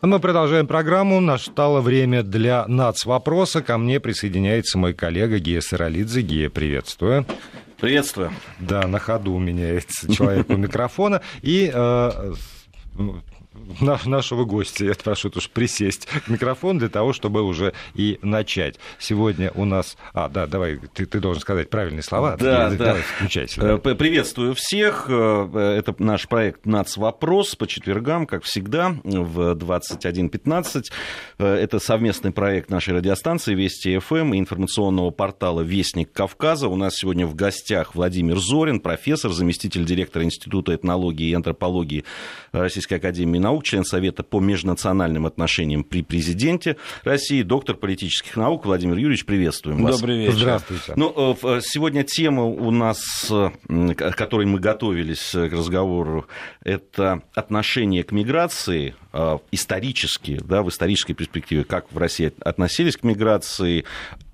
Мы продолжаем программу. Настало время для НАЦ-вопроса. Ко мне присоединяется мой коллега Гея Саралидзе. Гея, приветствую. Приветствую. Да, на ходу у меня человек у микрофона. И э, нашего гостя. Я прошу уж присесть к микрофону для того, чтобы уже и начать. Сегодня у нас... А, да, давай, ты, ты должен сказать правильные слова. Да, да. Давай, включайся. Да. Э, приветствую всех. Э, это наш проект «Нац. Вопрос» по четвергам, как всегда, в 21.15. Э, это совместный проект нашей радиостанции «Вести ФМ» и информационного портала «Вестник Кавказа». У нас сегодня в гостях Владимир Зорин, профессор, заместитель директора Института этнологии и антропологии Российской Академии наук, член Совета по межнациональным отношениям при президенте России, доктор политических наук Владимир Юрьевич, приветствуем вас. Добрый вечер. Здравствуйте. Ну, э, сегодня тема у нас, к которой мы готовились к разговору, это отношение к миграции э, исторически, да, в исторической перспективе, как в России относились к миграции,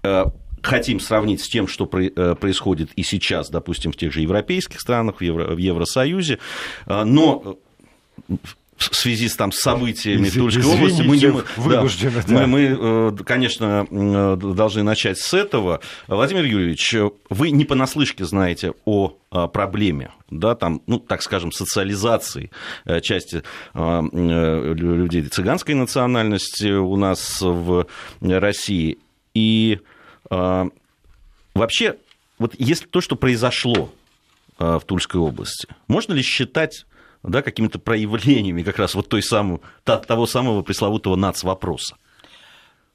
э, хотим сравнить с тем, что происходит и сейчас, допустим, в тех же европейских странах, в, Евро, в Евросоюзе. Но в связи с, там, событиями в Тульской области. Мы, не, вынуждены, да, да. Мы, мы, э, конечно, э, должны начать с этого. Владимир Юрьевич, вы не понаслышке знаете о проблеме, да, там, ну, так скажем, социализации э, части людей цыганской национальности у нас в России. И вообще, вот если то, что произошло в Тульской области, можно ли считать да, какими-то проявлениями как раз вот той самой, того самого пресловутого нацвопроса?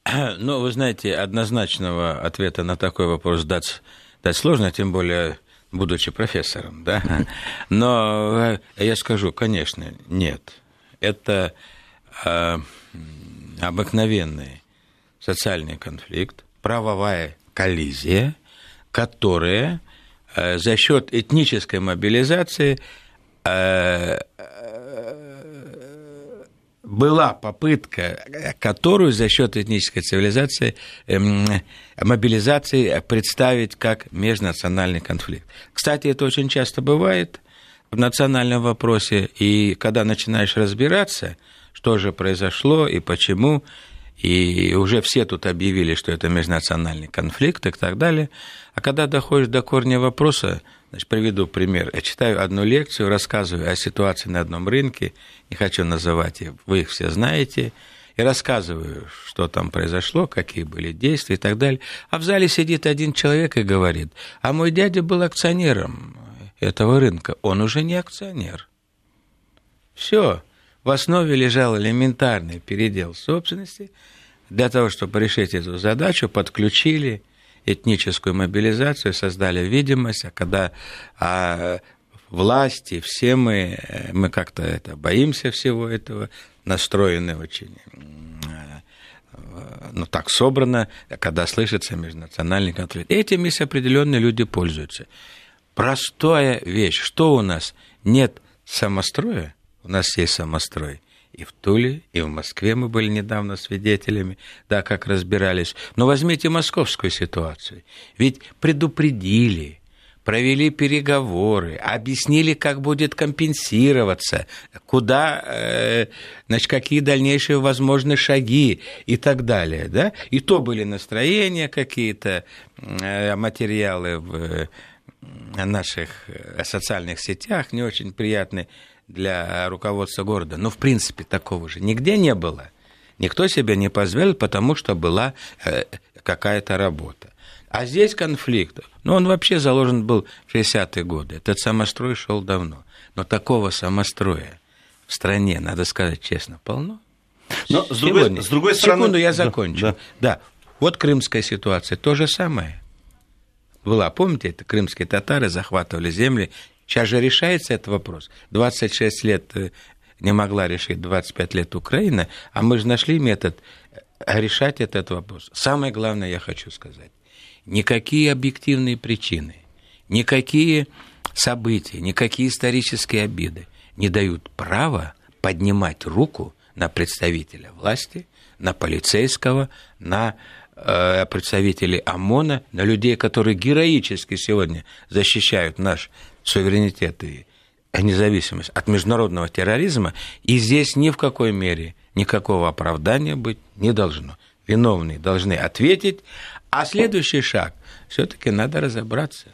Ну, вы знаете, однозначного ответа на такой вопрос дать, дать сложно, тем более будучи профессором, да. Но э, я скажу, конечно, нет. Это э, обыкновенный социальный конфликт, правовая коллизия, которая э, за счет этнической мобилизации была попытка, которую за счет этнической цивилизации, эм, мобилизации представить как межнациональный конфликт. Кстати, это очень часто бывает в национальном вопросе, и когда начинаешь разбираться, что же произошло и почему, и уже все тут объявили, что это межнациональный конфликт и так далее, а когда доходишь до корня вопроса, Значит, приведу пример. Я читаю одну лекцию, рассказываю о ситуации на одном рынке, не хочу называть вы их все знаете, и рассказываю, что там произошло, какие были действия и так далее. А в зале сидит один человек и говорит, а мой дядя был акционером этого рынка, он уже не акционер. Все. В основе лежал элементарный передел собственности. Для того, чтобы решить эту задачу, подключили этническую мобилизацию, создали видимость, а когда а, власти, все мы, мы как-то это, боимся всего этого, настроены очень ну, так собрано, когда слышится межнациональный конфликт. Этим есть определенные люди пользуются. Простая вещь. Что у нас? Нет самостроя, у нас есть самострой. И в Туле, и в Москве мы были недавно свидетелями, да, как разбирались. Но возьмите московскую ситуацию. Ведь предупредили, провели переговоры, объяснили, как будет компенсироваться, куда, э, значит, какие дальнейшие возможны шаги и так далее. Да? И то были настроения какие-то, э, материалы в э, наших социальных сетях не очень приятные для руководства города. Но, в принципе, такого же нигде не было. Никто себя не позволил, потому что была э, какая-то работа. А здесь конфликт. Ну, он вообще заложен был в 60-е годы. Этот самострой шел давно. Но такого самостроя в стране, надо сказать честно, полно. Но с другой, с другой стороны... Секунду, я закончу. Да, да. да, вот крымская ситуация, то же самое. Была, помните, это крымские татары захватывали земли Сейчас же решается этот вопрос. 26 лет э, не могла решить 25 лет Украина, а мы же нашли метод э, решать этот вопрос. Самое главное, я хочу сказать, никакие объективные причины, никакие события, никакие исторические обиды не дают права поднимать руку на представителя власти, на полицейского, на э, представителей ОМОНа, на людей, которые героически сегодня защищают наш суверенитет и независимость от международного терроризма, и здесь ни в какой мере никакого оправдания быть не должно. Виновные должны ответить, а следующий шаг все-таки надо разобраться.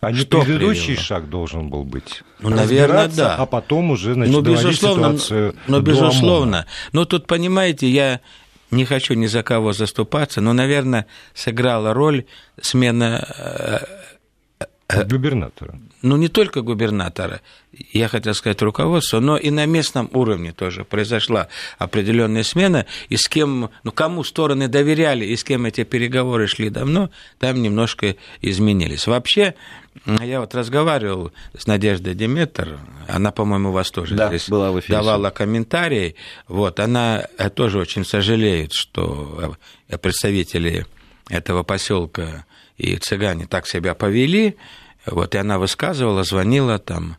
А не что предыдущий привело? шаг должен был быть? Ну, наверное, да. А потом уже, значит, ну, безусловно, ситуацию Ну, безусловно. Но тут, понимаете, я не хочу ни за кого заступаться, но, наверное, сыграла роль смена э, э, губернатора. Ну, не только губернатора, я хотел сказать руководство, но и на местном уровне тоже произошла определенная смена, и с кем, ну, кому стороны доверяли, и с кем эти переговоры шли давно, там немножко изменились. Вообще, я вот разговаривал с Надеждой Деметр, она, по-моему, у вас тоже да, здесь была в эфире. давала комментарии. Вот, она э, тоже очень сожалеет, что э, представители этого поселка и цыгане так себя повели. Вот, и она высказывала, звонила там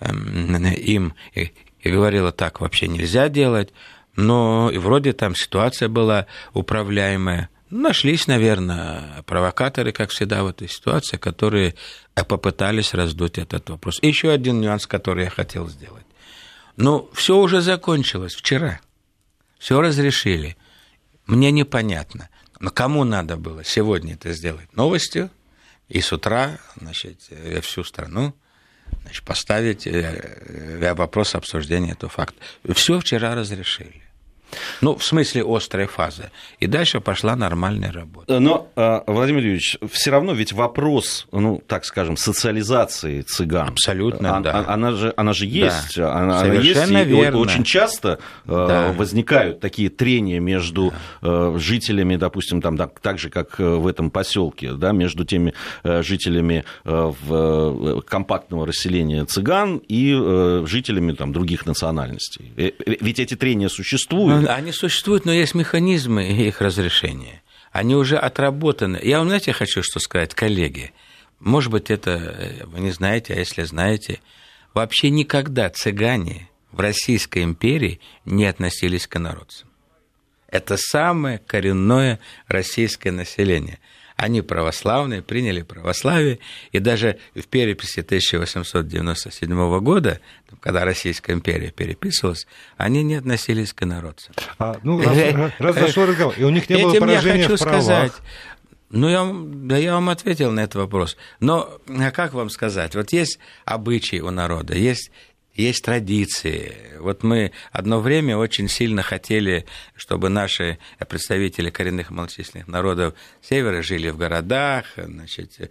эм, им и, говорила, так вообще нельзя делать. Но и вроде там ситуация была управляемая. Нашлись, наверное, провокаторы, как всегда в этой ситуации, которые попытались раздуть этот вопрос. Еще один нюанс, который я хотел сделать. Ну, все уже закончилось вчера. Все разрешили. Мне непонятно. Но кому надо было сегодня это сделать? Новостью. И с утра, значит, всю страну значит, поставить э, э, вопрос обсуждения этого факта. Все вчера разрешили. Ну, в смысле острой фазы. И дальше пошла нормальная работа. Но, а, Владимир Юрьевич, все равно ведь вопрос, ну, так скажем, социализации цыган. Абсолютно, а, да. Она же, она же есть. Да. Она, Совершенно есть, верно. И очень часто а, да. возникают такие трения между да. жителями, допустим, там, так же, как в этом поселке, да, между теми жителями в компактного расселения цыган и жителями там, других национальностей. Э, э, ведь эти трения существуют. Ну, они существуют, но есть механизмы их разрешения. Они уже отработаны. Я вам, знаете, хочу что сказать, коллеги. Может быть, это э, вы не знаете, а если знаете, вообще никогда цыгане в Российской империи не относились к инородцам. Это самое коренное российское население – они православные, приняли православие, и даже в переписи 1897 года, когда Российская империя переписывалась, они не относились к инородцам. А, ну, раз, э, раз зашел разговор, и у них не было поражения я хочу в правах. сказать, ну, я, да я вам ответил на этот вопрос. Но а как вам сказать? Вот есть обычаи у народа, есть есть традиции. Вот мы одно время очень сильно хотели, чтобы наши представители коренных малочисленных народов севера жили в городах, значит,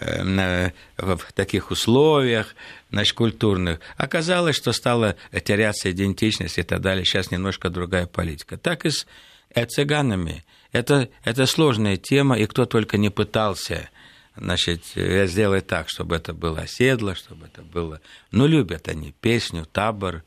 э, в таких условиях, значит, культурных. Оказалось, что стала теряться идентичность и так далее. Сейчас немножко другая политика. Так и с э, цыганами. Это, это сложная тема, и кто только не пытался значит, я сделаю так, чтобы это было оседло, чтобы это было... Ну, любят они песню, табор,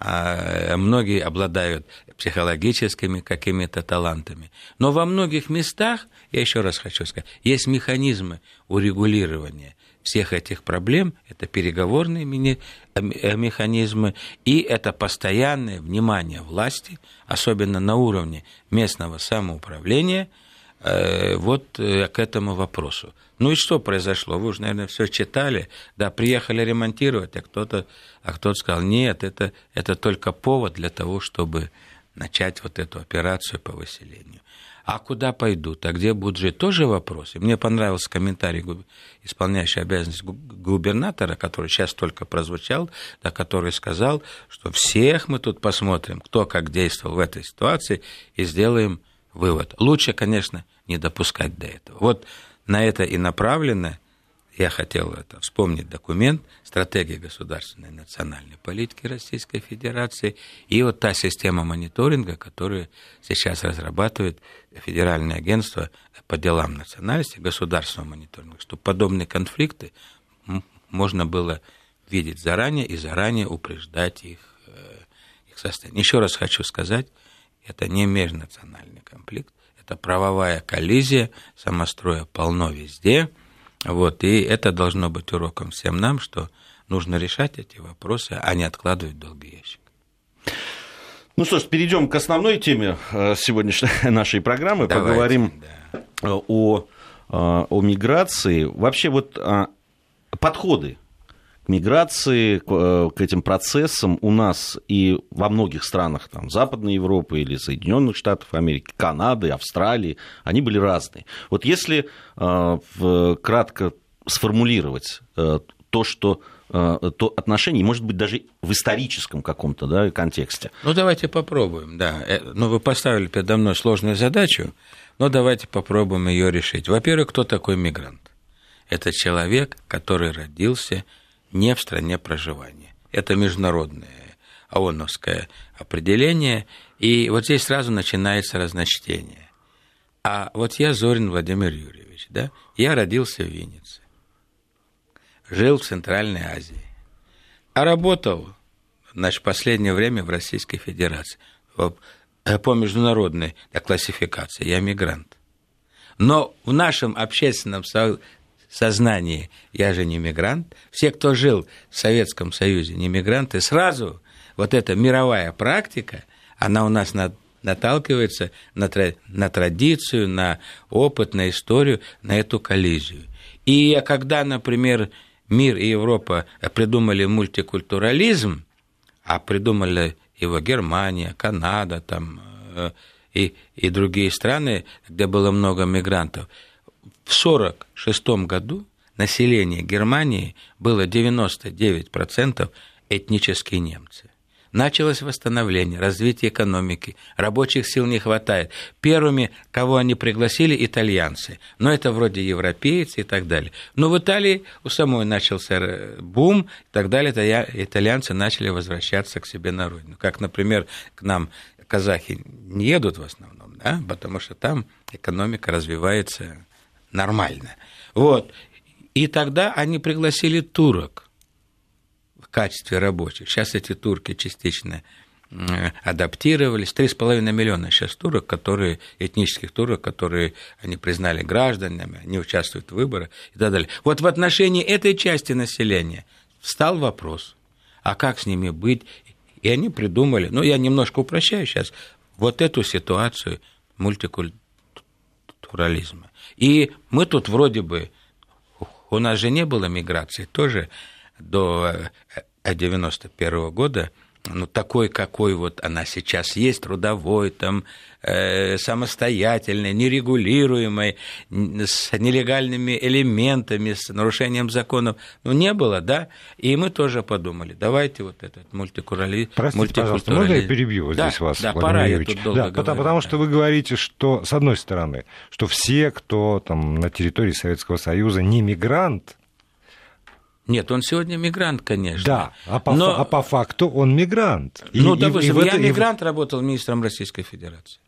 а многие обладают психологическими какими-то талантами. Но во многих местах, я еще раз хочу сказать, есть механизмы урегулирования всех этих проблем, это переговорные э, механизмы, и это постоянное внимание власти, особенно на уровне местного самоуправления – Э, вот э, к этому вопросу. Ну и что произошло? Вы уже, наверное, все читали. Да, приехали ремонтировать, а кто-то а кто сказал, нет, это, это только повод для того, чтобы начать вот эту операцию по выселению. А куда пойдут, а где будут жить, тоже вопрос. И мне понравился комментарий исполняющий обязанности губернатора, который сейчас только прозвучал, да, который сказал, что всех мы тут посмотрим, кто как действовал в этой ситуации, и сделаем вывод. Лучше, конечно, не допускать до этого. Вот на это и направлено, я хотел это вспомнить документ «Стратегия государственной национальной политики Российской Федерации» и вот та система мониторинга, которую сейчас разрабатывает Федеральное агентство по делам национальности, государственного мониторинга, чтобы подобные конфликты можно было видеть заранее и заранее упреждать их, э, их состояние. Еще раз хочу сказать, это не межнациональный конфликт, это правовая коллизия, самостроя полно везде. Вот, и это должно быть уроком всем нам, что нужно решать эти вопросы, а не откладывать долгий ящик. Ну что ж, перейдем к основной теме э, сегодняшней нашей программы. Давайте, Поговорим да. о, э, о миграции. Вообще вот а, миграции, к, к этим процессам у нас и во многих странах там, Западной Европы или Соединенных Штатов Америки, Канады, Австралии, они были разные. Вот если э, кратко сформулировать э, то, что э, то отношение, может быть, даже в историческом каком-то да, контексте. Ну, давайте попробуем, да. Э, ну, вы поставили передо мной сложную задачу, но давайте попробуем ее решить. Во-первых, кто такой мигрант? Это человек, который родился не в стране проживания. Это международное ООНовское определение, и вот здесь сразу начинается разночтение. А вот я Зорин Владимир Юрьевич, да, я родился в Виннице, жил в Центральной Азии, а работал, значит, последнее время в Российской Федерации по международной классификации, я мигрант. Но в нашем общественном сознании я же не мигрант. Все, кто жил в Советском Союзе, не мигранты, сразу вот эта мировая практика, она у нас наталкивается на, на традицию, на опыт, на историю, на эту коллизию. И когда, например, мир и Европа придумали мультикультурализм, а придумали его Германия, Канада там, э, и, и другие страны, где было много мигрантов – в 1946 году население Германии было 99% этнические немцы. Началось восстановление, развитие экономики, рабочих сил не хватает. Первыми, кого они пригласили, итальянцы. Но это вроде европейцы и так далее. Но в Италии у самой начался бум и так далее. Итальянцы начали возвращаться к себе на родину. Как, например, к нам казахи не едут в основном, да, потому что там экономика развивается нормально. Вот. И тогда они пригласили турок в качестве рабочих. Сейчас эти турки частично адаптировались. Три с половиной миллиона сейчас турок, которые, этнических турок, которые они признали гражданами, они участвуют в выборах и так далее. Вот в отношении этой части населения встал вопрос, а как с ними быть? И они придумали, ну, я немножко упрощаю сейчас, вот эту ситуацию мультикультурализма. И мы тут вроде бы, у нас же не было миграции тоже до 91 -го года, ну, такой, какой вот она сейчас есть, трудовой, там, э, самостоятельной, нерегулируемой, с нелегальными элементами, с нарушением законов, ну, не было, да? И мы тоже подумали, давайте вот этот мультикультурализм. Простите, пожалуйста, можно я перебью да, здесь вас, Да, Владимир пора, Юрьевич? я тут долго да, потому, потому что вы говорите, что, с одной стороны, что все, кто там на территории Советского Союза не мигрант, нет, он сегодня мигрант, конечно. Да, а по, но... а по факту он мигрант. И, ну, допустим, и, и я это... мигрант, работал министром Российской Федерации.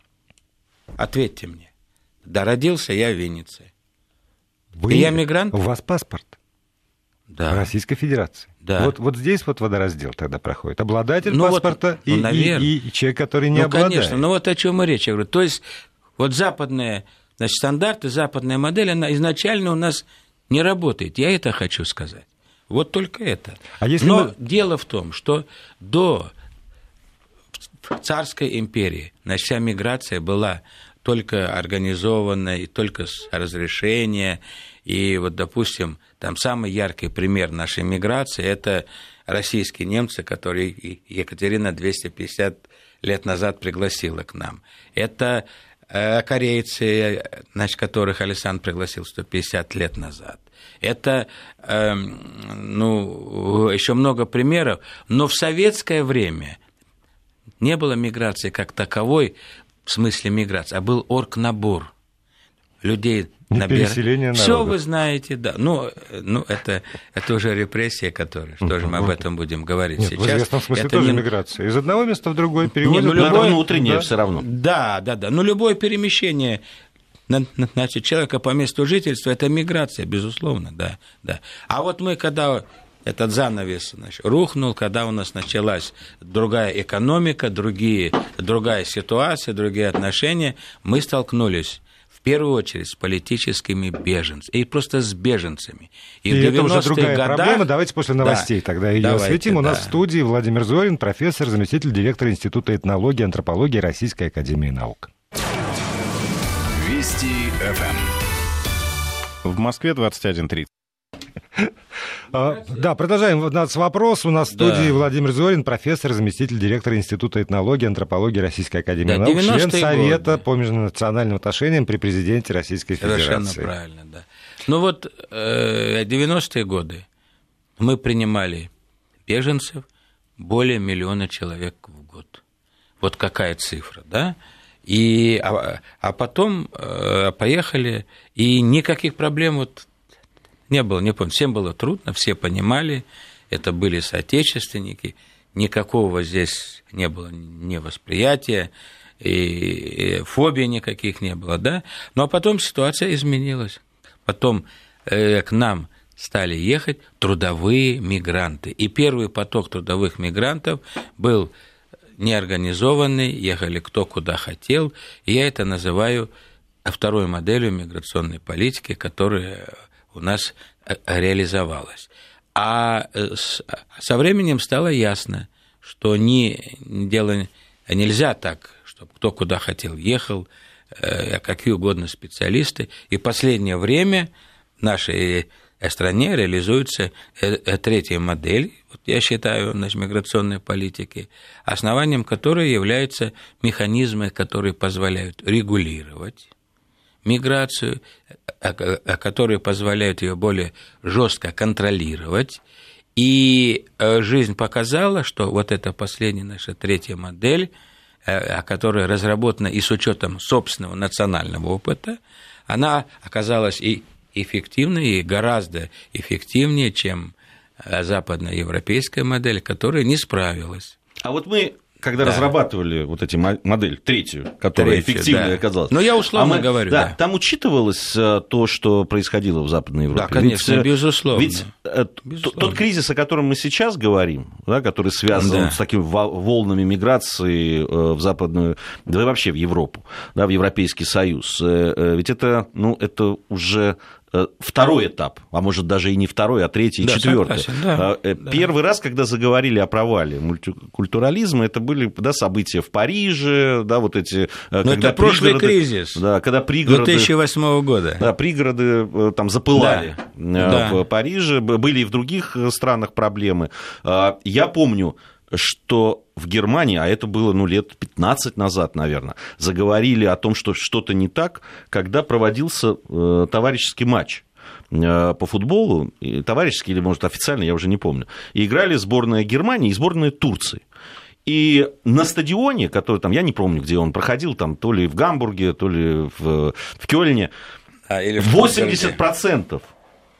Ответьте мне. Да, родился я в Венеции. Вы... И я мигрант? У вас паспорт? Да. Российской Федерации. Да. Вот, вот здесь вот водораздел тогда проходит. Обладатель ну паспорта вот, ну, и, и, и человек, который не ну, обладает. конечно. Ну вот о чем и речь. Я говорю. То есть вот западные значит, стандарты, западная модель, она изначально у нас не работает. Я это хочу сказать. Вот только это. А если Но мы... дело в том, что до царской империи значит, вся миграция была только организована и только с разрешения. И вот, допустим, там самый яркий пример нашей миграции – это российские немцы, которые Екатерина 250 лет назад пригласила к нам. Это корейцы, значит, которых Александр пригласил 150 лет назад. Это, э, ну, еще много примеров, но в советское время не было миграции как таковой, в смысле миграции, а был оргнабор людей набирать. Все вы знаете, да. Ну, ну это, это уже репрессия, которая, что же мы об этом будем говорить Нет, сейчас. В известном смысле это тоже не... миграция. Из одного места в другое переводят. Нет, ну, любое... внутреннее да? все равно. Да, да, да. Но любое перемещение значит, человека по месту жительства, это миграция, безусловно, да, да. А вот мы, когда этот занавес значит, рухнул, когда у нас началась другая экономика, другие, другая ситуация, другие отношения, мы столкнулись в первую очередь с политическими беженцами, и просто с беженцами. И, и это уже другая годах... проблема. Давайте после новостей да, тогда ее давайте, осветим. У нас да. в студии Владимир Зорин, профессор, заместитель директора Института этнологии и антропологии Российской Академии Наук. Вести ФМ. В Москве 21.30. А, да, продолжаем. У нас вопрос. У нас в студии. Владимир Зорин, профессор, заместитель директора Института этнологии и антропологии Российской Академии да, наук, член Совета по межнациональным отношениям при президенте Российской Федерации. Совершенно правильно, да. Ну вот 90-е э, годы мы принимали беженцев более миллиона человек в год. Вот какая цифра, да? И, а, а потом э, поехали, и никаких проблем вот не было, не помню, всем было трудно, все понимали, это были соотечественники, никакого здесь не было невосприятия, и фобии никаких не было, да? Ну, а потом ситуация изменилась. Потом э, к нам стали ехать трудовые мигранты. И первый поток трудовых мигрантов был неорганизованный, ехали кто куда хотел. И я это называю второй моделью миграционной политики, которая у нас э, реализовалась. А э, со временем стало ясно, что не, дело нельзя так, чтобы кто куда хотел ехал, э, какие угодно специалисты. И последнее время в нашей стране реализуется третья модель, вот я считаю, нашей миграционной политики, основанием которой являются механизмы, которые позволяют регулировать миграцию, которые позволяют ее более жестко контролировать. И э, жизнь показала, что вот эта последняя наша третья модель, э, которая разработана и с учетом собственного национального опыта, она оказалась и эффективной, и гораздо эффективнее, чем э, западноевропейская модель, которая не справилась. А вот мы когда да. разрабатывали вот эти модель, третью, которая Третью, эффективной да. оказалась. Но я условно а мы, говорю, да, да. Там учитывалось э, то, что происходило в Западной Европе? Да, конечно, ведь, э, безусловно. Ведь э, безусловно. тот кризис, о котором мы сейчас говорим, да, который связан да. с такими волнами миграции в Западную, да и вообще в Европу, да, в Европейский Союз, ведь это, ну, это уже второй этап, а может даже и не второй, а третий да, четвертый. Согласен, да, э, Первый да. раз, когда заговорили о провале мультикультурализма, это были да, события в Париже, да, вот эти... Э, Но это прошлый кризис. Да, когда пригороды... 2008 года. Да, пригороды там запылали да. в да. Париже, были и в других странах проблемы. Я помню, что в Германии, а это было ну, лет 15 назад, наверное, заговорили о том, что что-то не так, когда проводился э, товарищеский матч э, по футболу, товарищеский или, может, официально, я уже не помню, и играли сборная Германии и сборная Турции. И на стадионе, который там, я не помню, где он проходил, там то ли в Гамбурге, то ли в, в Кёльне, а, или в 80%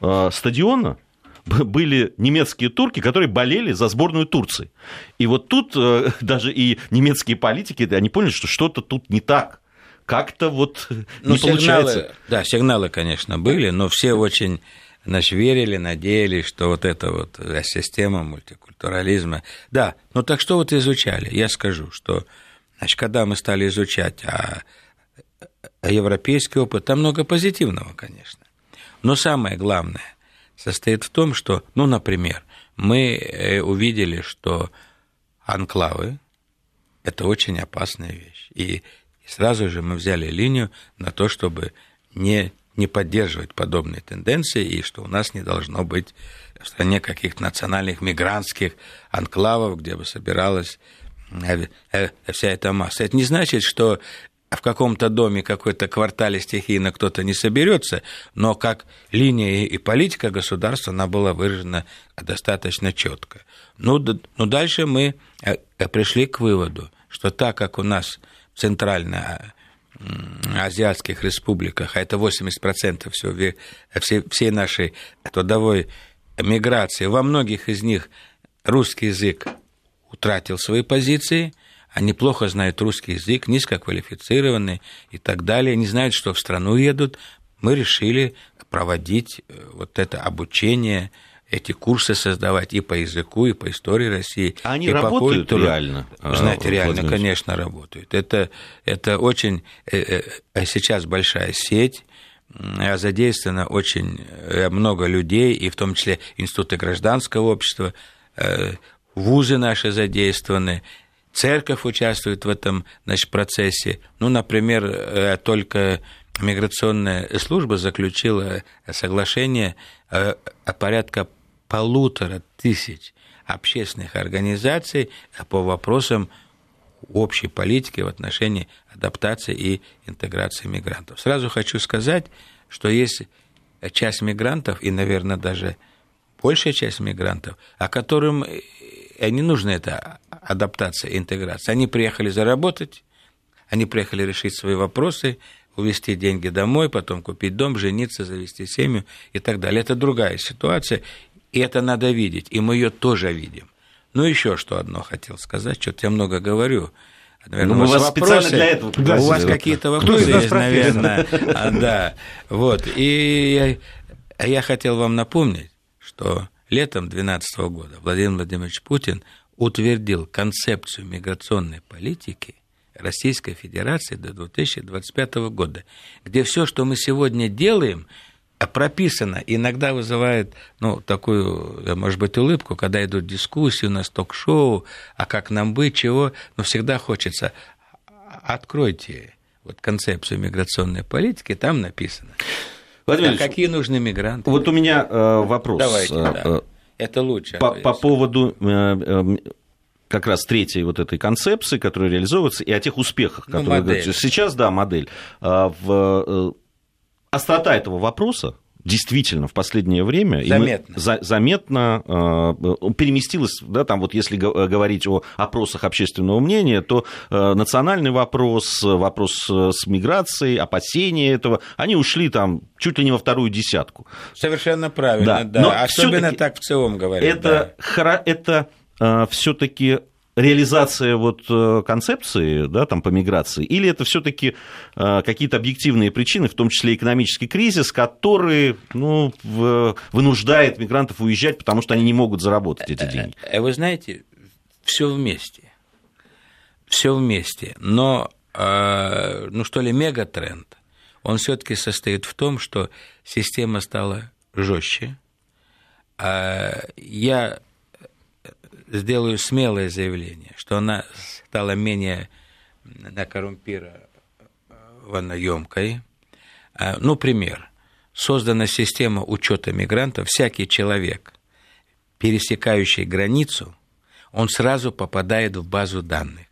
э, стадиона были немецкие турки, которые болели за сборную Турции. И вот тут э, даже и немецкие политики, они поняли, что что-то тут не так. Как-то вот ну, не сигналы, получается. Да, сигналы, конечно, были, но все очень значит, верили, надеялись, что вот эта вот э, система мультикультурализма. Да, ну так что вот изучали? Я скажу, что значит, когда мы стали изучать а, а европейский опыт, там много позитивного, конечно. Но самое главное – состоит в том, что, ну, например, мы э, увидели, что анклавы – это очень опасная вещь. И сразу же мы взяли линию на то, чтобы не, не поддерживать подобные тенденции, и что у нас не должно быть в стране каких-то национальных мигрантских анклавов, где бы собиралась э, вся эта масса. Это не значит, что в каком-то доме, какой-то квартале стихийно кто-то не соберется, но как линия и политика государства, она была выражена достаточно четко. Ну, ну дальше мы э, пришли к выводу, что так как у нас в центральноазиатских республиках, а это 80% всего, всей, всей нашей трудовой миграции, во многих из них русский язык утратил свои позиции – они плохо знают русский язык, низкоквалифицированные и так далее, не знают, что в страну едут. Мы решили проводить э, вот это обучение, эти курсы создавать и по языку, и по истории России. А они и работают по реально? Знаете, а, реально, конечно, работают. Это, это очень... Э, э, сейчас большая сеть, задействовано очень много людей, и в том числе институты гражданского общества, вузы наши задействованы, Церковь участвует в этом значит, процессе. Ну, например, э, только миграционная служба заключила соглашение о порядка полутора тысяч общественных организаций по вопросам общей политики в отношении адаптации и интеграции мигрантов. Сразу хочу сказать, что есть часть мигрантов, и, наверное, даже большая часть мигрантов, о которым не нужна эта адаптация интеграция. Они приехали заработать, они приехали решить свои вопросы, увезти деньги домой, потом купить дом, жениться, завести семью и так далее. Это другая ситуация, и это надо видеть, и мы ее тоже видим. Ну, еще что одно хотел сказать, что-то я много говорю. Наверное, ну, у вас вопросы, специально для этого да, У вас какие-то вопросы есть, наверное. А, да, вот. И я, я хотел вам напомнить, что летом 2012 года Владимир Владимирович Путин утвердил концепцию миграционной политики Российской Федерации до 2025 года, где все, что мы сегодня делаем, прописано, иногда вызывает, ну, такую, может быть, улыбку, когда идут дискуссии, у нас ток-шоу, а как нам быть, чего, но всегда хочется, откройте вот концепцию миграционной политики, там написано. Владимир а какие нужны мигранты? Вот у меня э, вопрос. Давайте, э, да. Это лучше. По, по поводу э, э, как раз третьей вот этой концепции, которая реализовывается, и о тех успехах, ну, которые... Модель. Сейчас, да, модель. А, в э, острота этого вопроса действительно в последнее время заметно, за, заметно э, переместилась, да, там вот если говорить о опросах общественного мнения, то э, национальный вопрос, вопрос с миграцией, опасения этого, они ушли там чуть ли не во вторую десятку. Совершенно правильно, да. да. Но Особенно так в целом говорят. Это, да. это э, все-таки реализация вот э, концепции да, там, по миграции, или это все-таки э, какие-то объективные причины, в том числе экономический кризис, который ну, вынуждает мигрантов уезжать, потому что они не могут заработать эти деньги? Э, вы знаете, все вместе. Все вместе. Но, ну что ли, мегатренд, он все-таки состоит в том, что система стала жестче. Я сделаю смелое заявление, что она стала менее накоррумпированно емкой. А, ну, пример. Создана система учета мигрантов. Всякий человек, пересекающий границу, он сразу попадает в базу данных.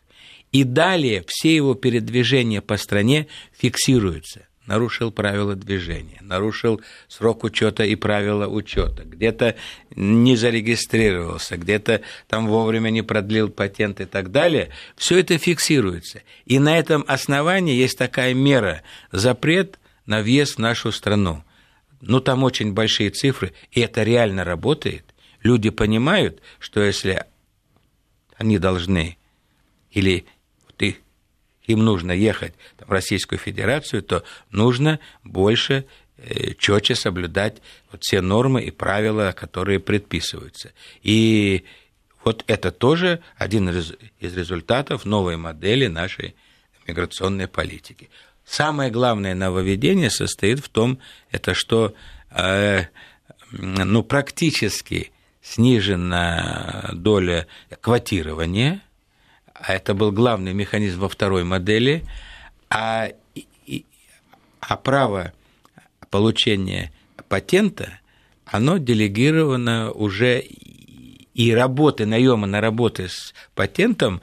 И далее все его передвижения по стране фиксируются нарушил правила движения, нарушил срок учета и правила учета, где-то не зарегистрировался, где-то там вовремя не продлил патент и так далее, все это фиксируется. И на этом основании есть такая мера запрет на въезд в нашу страну. Ну, там очень большие цифры, и это реально работает. Люди понимают, что если они должны или им нужно ехать в Российскую Федерацию, то нужно больше э, четче соблюдать вот все нормы и правила, которые предписываются. И вот это тоже один из результатов новой модели нашей миграционной политики. Самое главное нововведение состоит в том, это что э, ну, практически снижена доля квотирования – а это был главный механизм во второй модели, а, а право получения патента, оно делегировано уже и работы, наема на работы с патентом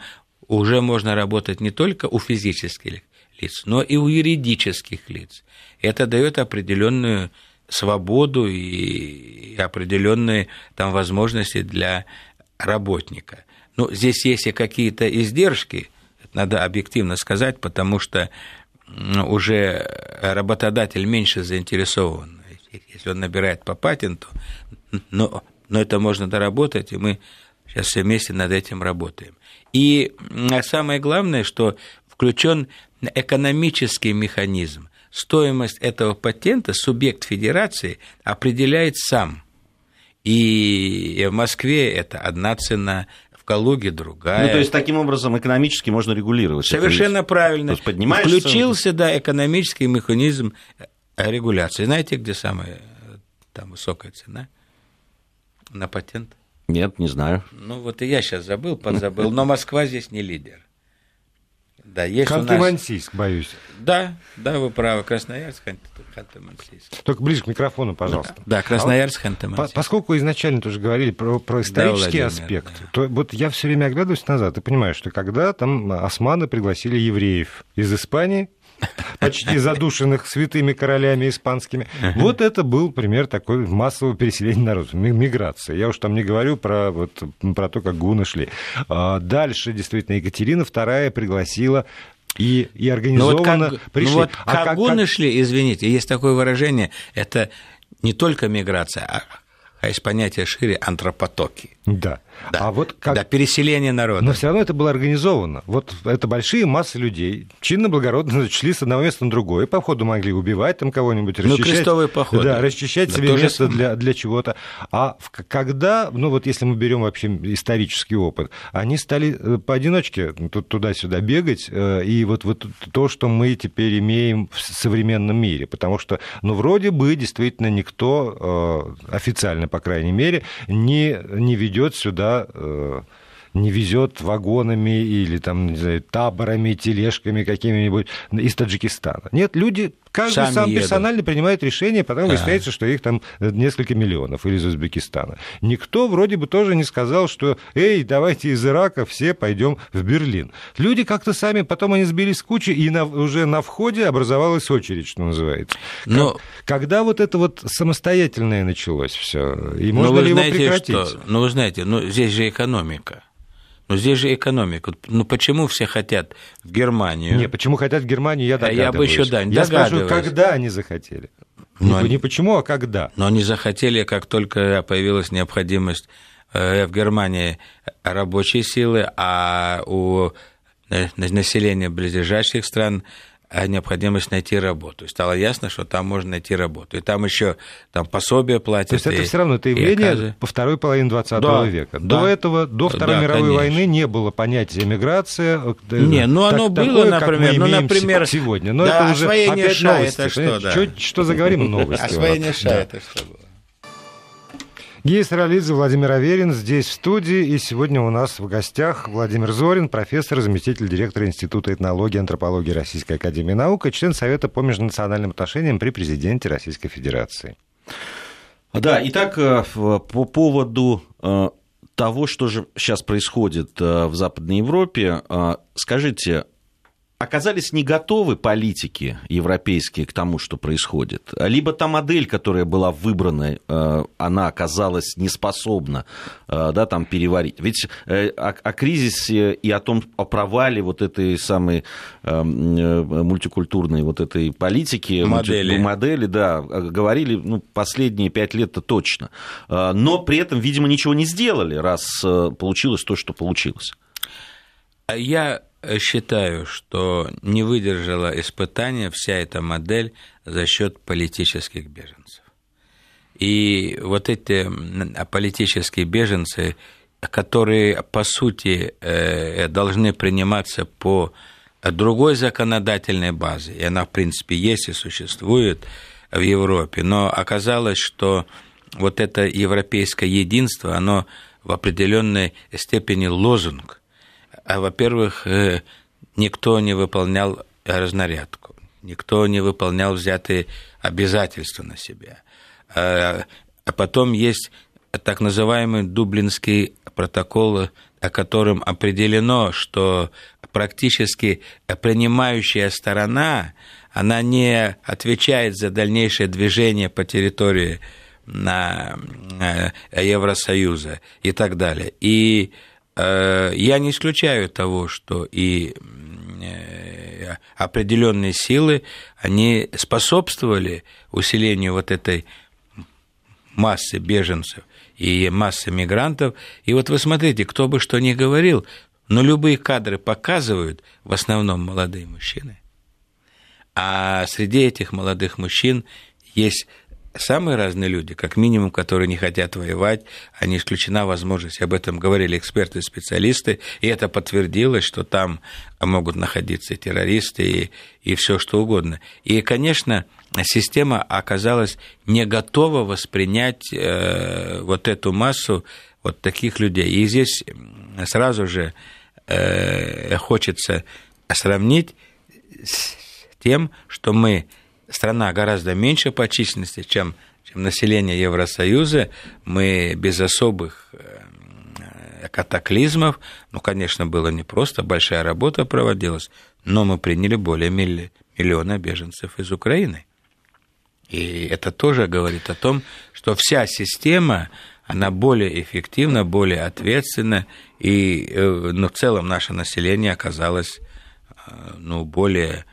уже можно работать не только у физических лиц, но и у юридических лиц. Это дает определенную свободу и определенные там возможности для работника. Ну, здесь есть и какие-то издержки, надо объективно сказать, потому что уже работодатель меньше заинтересован. Если он набирает по патенту, но, но это можно доработать, и мы сейчас все вместе над этим работаем. И самое главное, что включен экономический механизм. Стоимость этого патента субъект федерации определяет сам. И в Москве это одна цена, Калуге другая. Ну, то есть, таким образом, экономически можно регулировать. Совершенно правильно. То есть, Включился, да, экономический механизм регуляции. Знаете, где самая там высокая цена на патент? Нет, не знаю. Ну, вот и я сейчас забыл, подзабыл, но Москва здесь не лидер. Да, есть Ханты-Мансийск, нас... боюсь. Да, да, вы правы. Красноярск, Ханты-Мансийск. Только ближе к микрофону, пожалуйста. Да, Красноярск, Ханты-Мансийск. Поскольку изначально тоже говорили про, про исторический да, аспект, да. то вот я все время оглядываюсь назад и понимаю, что когда там османы пригласили евреев из Испании, почти задушенных святыми королями испанскими. Вот это был пример такой массового переселения народа, миграции. Я уж там не говорю про, вот, про то, как гуны шли. А дальше, действительно, Екатерина II пригласила и, и организованно ну вот как, пришли. Ну вот а как, как гуны шли, извините, есть такое выражение, это не только миграция, а а есть понятие шире антропотоки. Да. Да, а вот как... да, переселение народа. Но все равно это было организовано. Вот это большие массы людей, чинно-благородно шли с одного места на другое, по ходу могли убивать там кого-нибудь, ну, расчищать... Ну, крестовые походы. Да, расчищать да, себе место для, для чего-то. А когда, ну вот если мы берем вообще исторический опыт, они стали э, поодиночке туда-сюда бегать, э, и вот, вот то, что мы теперь имеем в современном мире, потому что, ну, вроде бы действительно никто э, официально, по крайней мере, не, не ведет сюда да, э, не везет вагонами или там, не знаю, таборами, тележками какими-нибудь из Таджикистана. Нет, люди, каждый Сами сам едут. персонально принимает решение, потом выясняется, что их там несколько миллионов или из Узбекистана. Никто вроде бы тоже не сказал, что, эй, давайте из Ирака все пойдем в Берлин. Люди как-то сами, потом они сбились с кучи, и на, уже на входе образовалась очередь, что называется. Но... Как, когда вот это вот самостоятельное началось все, и можно ли его прекратить? Что? Ну, вы знаете, ну, здесь же экономика. Но здесь же экономика. Ну почему все хотят в Германию? Не, почему хотят в Германию, я догадываюсь. Я бы еще, да, Я спрашиваю, когда они захотели? Но не, они, не почему, а когда? Но они захотели, как только появилась необходимость э, в Германии рабочей силы, а у э, населения близлежащих стран необходимость найти работу. И стало ясно, что там можно найти работу. И там еще там пособие платят. То есть это все равно это явление оказы... по второй половине 20 да, века. Да, до этого, до Второй да, мировой конечно. войны не было понятия миграция. Э, не, ну оно так, было, такое, например, ну, например, сегодня. Но да, это уже опять новости. Это что, да. что, что заговорим новости? Освоение ша, это что было? Гея Саралидзе, Владимир Аверин здесь в студии. И сегодня у нас в гостях Владимир Зорин, профессор, заместитель директора Института этнологии и антропологии Российской Академии Наук и член Совета по межнациональным отношениям при президенте Российской Федерации. Да, итак, э, по поводу э, того, что же сейчас происходит э, в Западной Европе, скажите, оказались не готовы политики европейские к тому, что происходит, либо та модель, которая была выбрана, э, она оказалась неспособна э, да, там переварить. Ведь э, о, о кризисе и о том, о провале вот этой самой мультикультурной вот этой политики, модели, модели да, говорили ну, последние пять лет-то точно. Но при этом, видимо, ничего не сделали, раз получилось то, что получилось. Я считаю, что не выдержала испытания вся эта модель за счет политических беженцев. И вот эти политические беженцы, которые, по сути, э, должны приниматься по другой законодательной базе, и она, в принципе, есть и существует в Европе, но оказалось, что вот это европейское единство, оно в определенной степени лозунг – а, во-первых, э, никто не выполнял разнарядку, никто не выполнял взятые обязательства на себя. А, а потом есть так называемый Дублинский протокол, о котором определено, что практически принимающая сторона, она не отвечает за дальнейшее движение по территории на э, Евросоюза и так далее. И я не исключаю того, что и э, определенные силы, они способствовали усилению вот этой массы беженцев и массы мигрантов. И вот вы смотрите, кто бы что ни говорил, но любые кадры показывают в основном молодые мужчины. А среди этих молодых мужчин есть самые разные люди, как минимум, которые не хотят воевать, а не исключена возможность. Об этом говорили эксперты и специалисты, и это подтвердилось, что там могут находиться террористы и, и все что угодно. И, конечно, система оказалась не готова воспринять э, вот эту массу вот таких людей. И здесь сразу же э, хочется сравнить с тем, что мы страна гораздо меньше по численности, чем, чем население Евросоюза, мы без особых э, катаклизмов, ну, конечно, было непросто, большая работа проводилась, но мы приняли более миллиона беженцев из Украины. И это тоже говорит о том, что вся система, она более эффективна, более ответственна, и э, ну, в целом наше население оказалось э, ну, более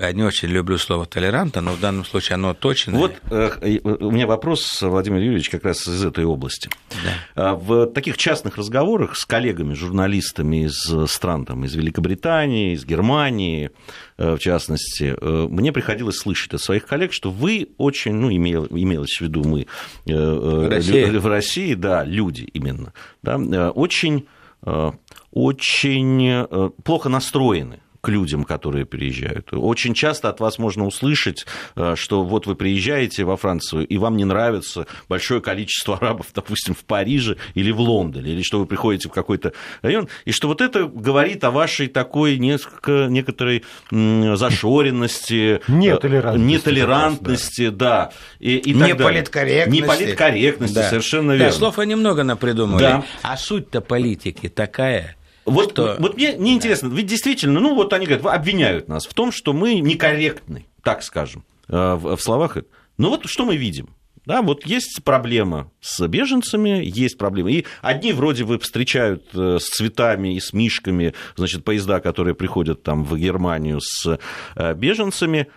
я не очень люблю слово толерантно, но в данном случае оно точно. Вот э, э, у меня вопрос, Владимир Юрьевич, как раз из этой области. Да. А в таких частных разговорах с коллегами, журналистами из стран, там, из Великобритании, из Германии, э, в частности, мне приходилось слышать от своих коллег, что вы очень, ну, имел, имелось в виду мы Россия. в России, да, люди именно, да, очень, очень плохо настроены к людям, которые приезжают. Очень часто от вас можно услышать, э, что вот вы приезжаете во Францию, и вам не нравится большое количество арабов, допустим, в Париже или в Лондоне, или что вы приходите в какой-то район, и что вот это говорит о вашей такой несколько, некоторой зашоренности, э, нетолерантности, нетолерантности да. и, и Неполиткорректности. Неполиткорректности, да. совершенно верно. Да, слов они много напридумывали. Да. А суть-то политики такая – вот, что... вот мне не интересно, ведь действительно, ну вот они говорят, обвиняют нас в том, что мы некорректны, так скажем, э, в, в словах. Ну вот что мы видим? Да, вот есть проблема с беженцами, есть проблема. И одни вроде бы встречают э, с цветами и с мишками, значит, поезда, которые приходят там в Германию с э, беженцами,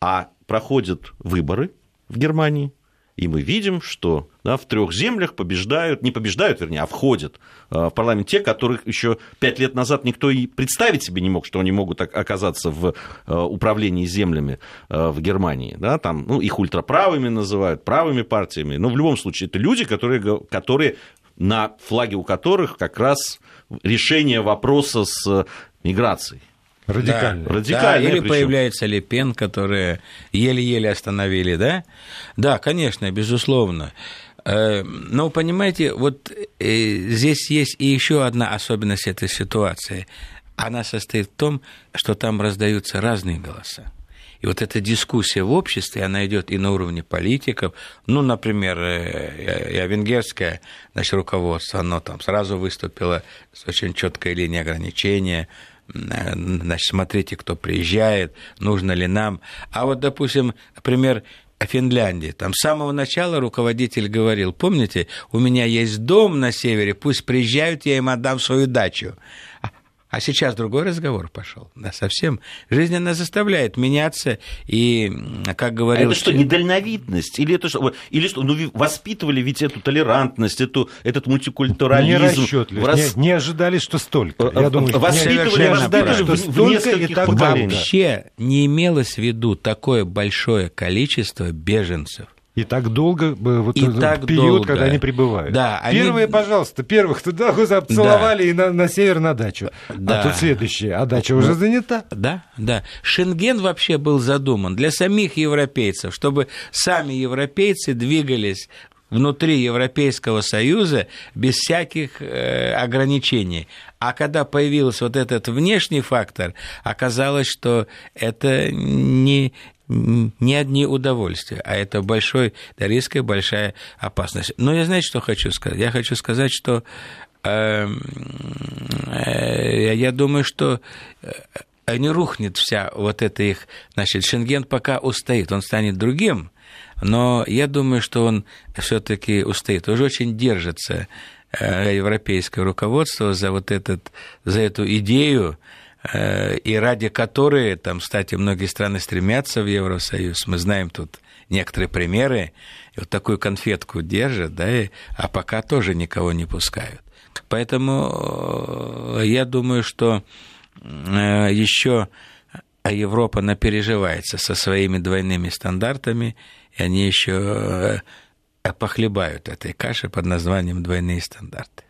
а проходят выборы в Германии, и мы видим, что да, в трех землях побеждают, не побеждают, вернее, а входят э, в парламент те, которых еще пять лет назад никто и представить себе не мог, что они могут оказаться в э, управлении землями э, в Германии. Да, там, ну, их ультраправыми называют, правыми партиями. Но в любом случае это люди, которые, которые на флаге у которых как раз решение вопроса с миграцией. Радикально. Да, Радикально. Да, или причем. появляется Лепен, которые еле-еле остановили, да? Да, конечно, безусловно. Э, но, понимаете, вот э, здесь есть и еще одна особенность этой ситуации. Она состоит в том, что там раздаются разные голоса. И вот эта дискуссия в обществе, она идет и на уровне политиков. Ну, например, э, я венгерское значит, руководство, оно там сразу выступило с очень четкой линией ограничения значит, смотрите, кто приезжает, нужно ли нам. А вот, допустим, например, Финляндии. Там с самого начала руководитель говорил, помните, у меня есть дом на севере, пусть приезжают, я им отдам свою дачу. А сейчас другой разговор пошел. Да, совсем. Жизнь, она заставляет меняться. И, как говорил... А это что, недальновидность? Или это что? Или что? Ну, воспитывали ведь эту толерантность, эту, этот мультикультурализм. Не расчетливо. Раз... Не, не ожидали, что столько. Я думаю, воспитывали, не ожидали, что в, в нескольких поколениях. Вообще не имелось в виду такое большое количество беженцев и так долго, вот и так период, долго. когда они прибывают. Да, Первые, они... пожалуйста, первых туда целовали да. и на, на север на дачу. Да. А тут следующее, а дача уже занята. Да, да. Шенген вообще был задуман для самих европейцев, чтобы сами европейцы двигались внутри Европейского Союза без всяких э, ограничений. А когда появился вот этот внешний фактор, оказалось, что это не, не одни удовольствия, а это большой риск и большая опасность. Но я знаете, что хочу сказать? Я хочу сказать, что эм, э, я думаю, что э, не рухнет вся вот эта их, значит, Шенген пока устоит, он станет другим, но я думаю, что он все-таки устоит. Уже очень держится э, европейское руководство за вот этот, за эту идею, Э, и ради которой, там, кстати, многие страны стремятся в Евросоюз. Мы знаем тут некоторые примеры, и вот такую конфетку держат, да, и, а пока тоже никого не пускают. Поэтому э, я думаю, что еще Европа напереживается со своими двойными стандартами, и они еще похлебают этой каши под названием двойные стандарты.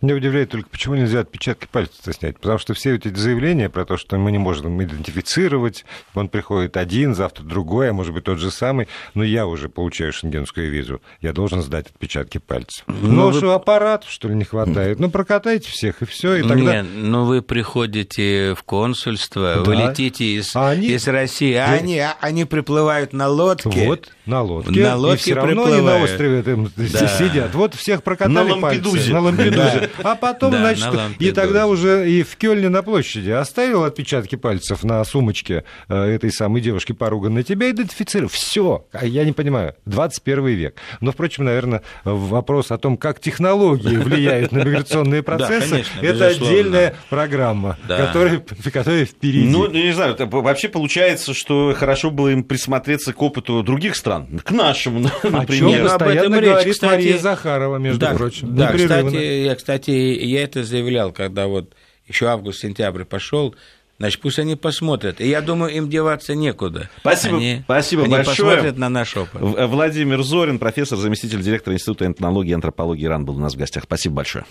Меня удивляет только, почему нельзя отпечатки пальцев снять. Потому что все эти заявления про то, что мы не можем идентифицировать, он приходит один, завтра другой, а может быть тот же самый, но я уже получаю шенгенскую визу, я должен сдать отпечатки пальцев. Но, ну, но вы... что, аппаратов, что ли, не хватает? Ну, прокатайте всех, и все, и тогда... Нет, ну вы приходите в консульство, да. вы летите из, а они... из России, а они, а они приплывают на лодке. Вот, на лодке. На лодке и все равно они на острове этом да. сидят. Вот всех прокатали на Лампедузе. пальцы. На Лампедузе. А потом, значит, и тогда уже и в Кёльне на площади оставил отпечатки пальцев на сумочке э, этой самой девушки поруганной, тебя идентифицировал. Все. А я не понимаю. 21 век. Но, впрочем, наверное, вопрос о том, как технологии влияют на миграционные процессы, это отдельная программа, которая впереди. Ну, не знаю, вообще получается, что хорошо было им присмотреться к опыту других стран, к нашему, например. О чем постоянно говорит Мария Захарова, между прочим. Да, кстати, я, кстати, я это заявлял, когда вот еще август-сентябрь пошел, Значит, пусть они посмотрят. И я думаю, им деваться некуда. Спасибо, они, спасибо они большое. посмотрят на наш опыт. Владимир Зорин, профессор, заместитель директора Института энтологии и антропологии РАН был у нас в гостях. Спасибо большое.